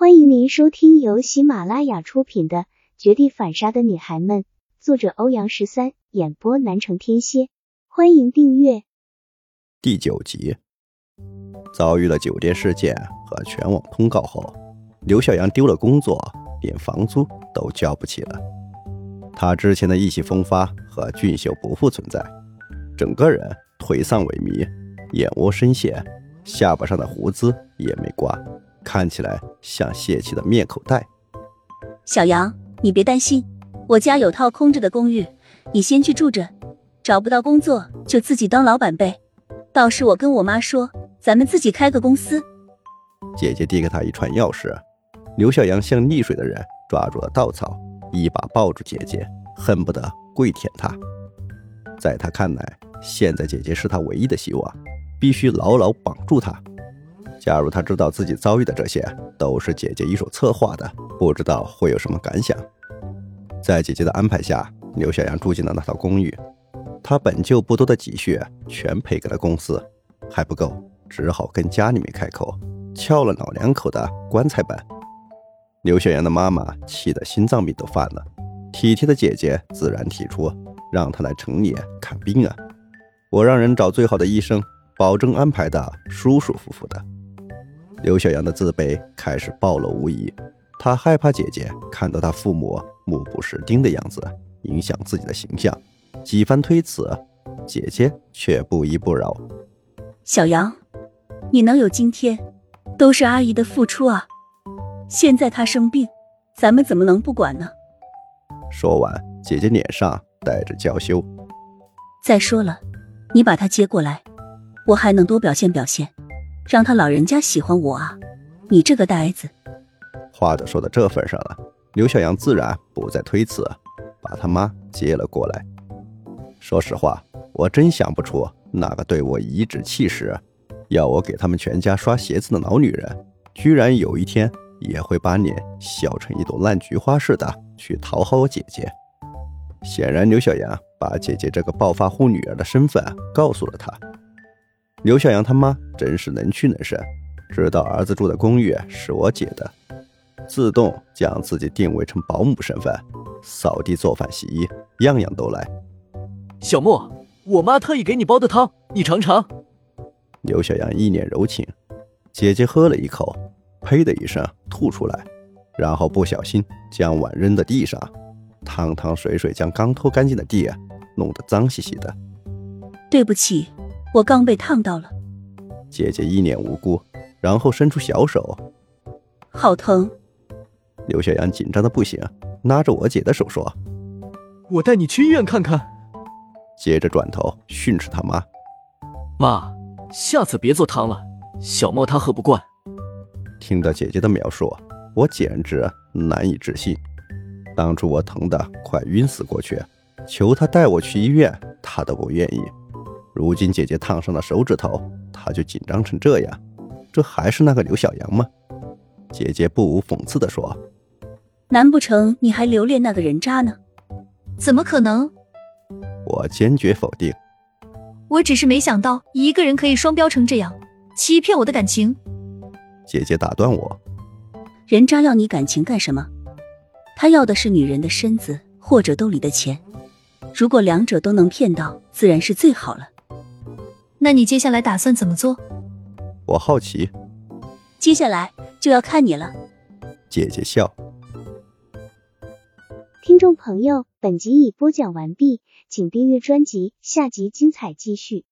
欢迎您收听由喜马拉雅出品的《绝地反杀的女孩们》，作者欧阳十三，演播南城天蝎。欢迎订阅。第九集，遭遇了酒店事件和全网通告后，刘小阳丢了工作，连房租都交不起了。他之前的意气风发和俊秀不复存在，整个人颓丧萎靡，眼窝深陷，下巴上的胡子也没刮，看起来像泄气的面口袋。小杨，你别担心，我家有套空着的公寓，你先去住着，找不到工作就自己当老板呗。到时我跟我妈说，咱们自己开个公司。姐姐递给他一串钥匙，刘小阳像溺水的人抓住了稻草，一把抱住姐姐，恨不得跪舔她。在他看来，现在姐姐是他唯一的希望，必须牢牢绑住她。假如他知道自己遭遇的这些都是姐姐一手策划的，不知道会有什么感想。在姐姐的安排下，刘小阳住进了那套公寓。他本就不多的积蓄全赔给了公司，还不够，只好跟家里面开口，撬了老两口的棺材本。刘小阳的妈妈气得心脏病都犯了，体贴的姐姐自然提出让他来城里看病啊。我让人找最好的医生，保证安排的舒舒服服的。刘小阳的自卑开始暴露无遗，他害怕姐姐看到他父母目不识丁的样子，影响自己的形象。几番推辞，姐姐却不依不饶。小杨，你能有今天，都是阿姨的付出啊！现在她生病，咱们怎么能不管呢？说完，姐姐脸上带着娇羞。再说了，你把她接过来，我还能多表现表现，让他老人家喜欢我啊！你这个呆子。话都说到这份上了，刘小阳自然不再推辞，把他妈接了过来。说实话，我真想不出哪个对我颐指气使，要我给他们全家刷鞋子的老女人，居然有一天也会把脸笑成一朵烂菊花似的去讨好我姐姐。显然，刘小阳把姐姐这个暴发户女儿的身份告诉了他。刘小阳他妈真是能屈能伸，知道儿子住的公寓是我姐的，自动将自己定位成保姆身份，扫地、做饭、洗衣，样样都来。小莫，我妈特意给你煲的汤，你尝尝。刘小阳一脸柔情，姐姐喝了一口，呸的一声吐出来，然后不小心将碗扔在地上，汤汤水水将刚拖干净的地弄得脏兮兮的。对不起，我刚被烫到了。姐姐一脸无辜，然后伸出小手，好疼。刘小阳紧张的不行，拉着我姐的手说：“我带你去医院看看。”接着转头训斥他妈：“妈，下次别做汤了，小莫他喝不惯。”听到姐姐的描述，我简直难以置信。当初我疼得快晕死过去，求他带我去医院，他都不愿意。如今姐姐烫伤了手指头，他就紧张成这样，这还是那个刘小阳吗？姐姐不无讽刺地说：“难不成你还留恋那个人渣呢？怎么可能？”我坚决否定。我只是没想到一个人可以双标成这样，欺骗我的感情。姐姐打断我：“人渣要你感情干什么？他要的是女人的身子或者兜里的钱。如果两者都能骗到，自然是最好了。那你接下来打算怎么做？”我好奇。接下来就要看你了。姐姐笑。听众朋友，本集已播讲完毕。请订阅专辑，下集精彩继续。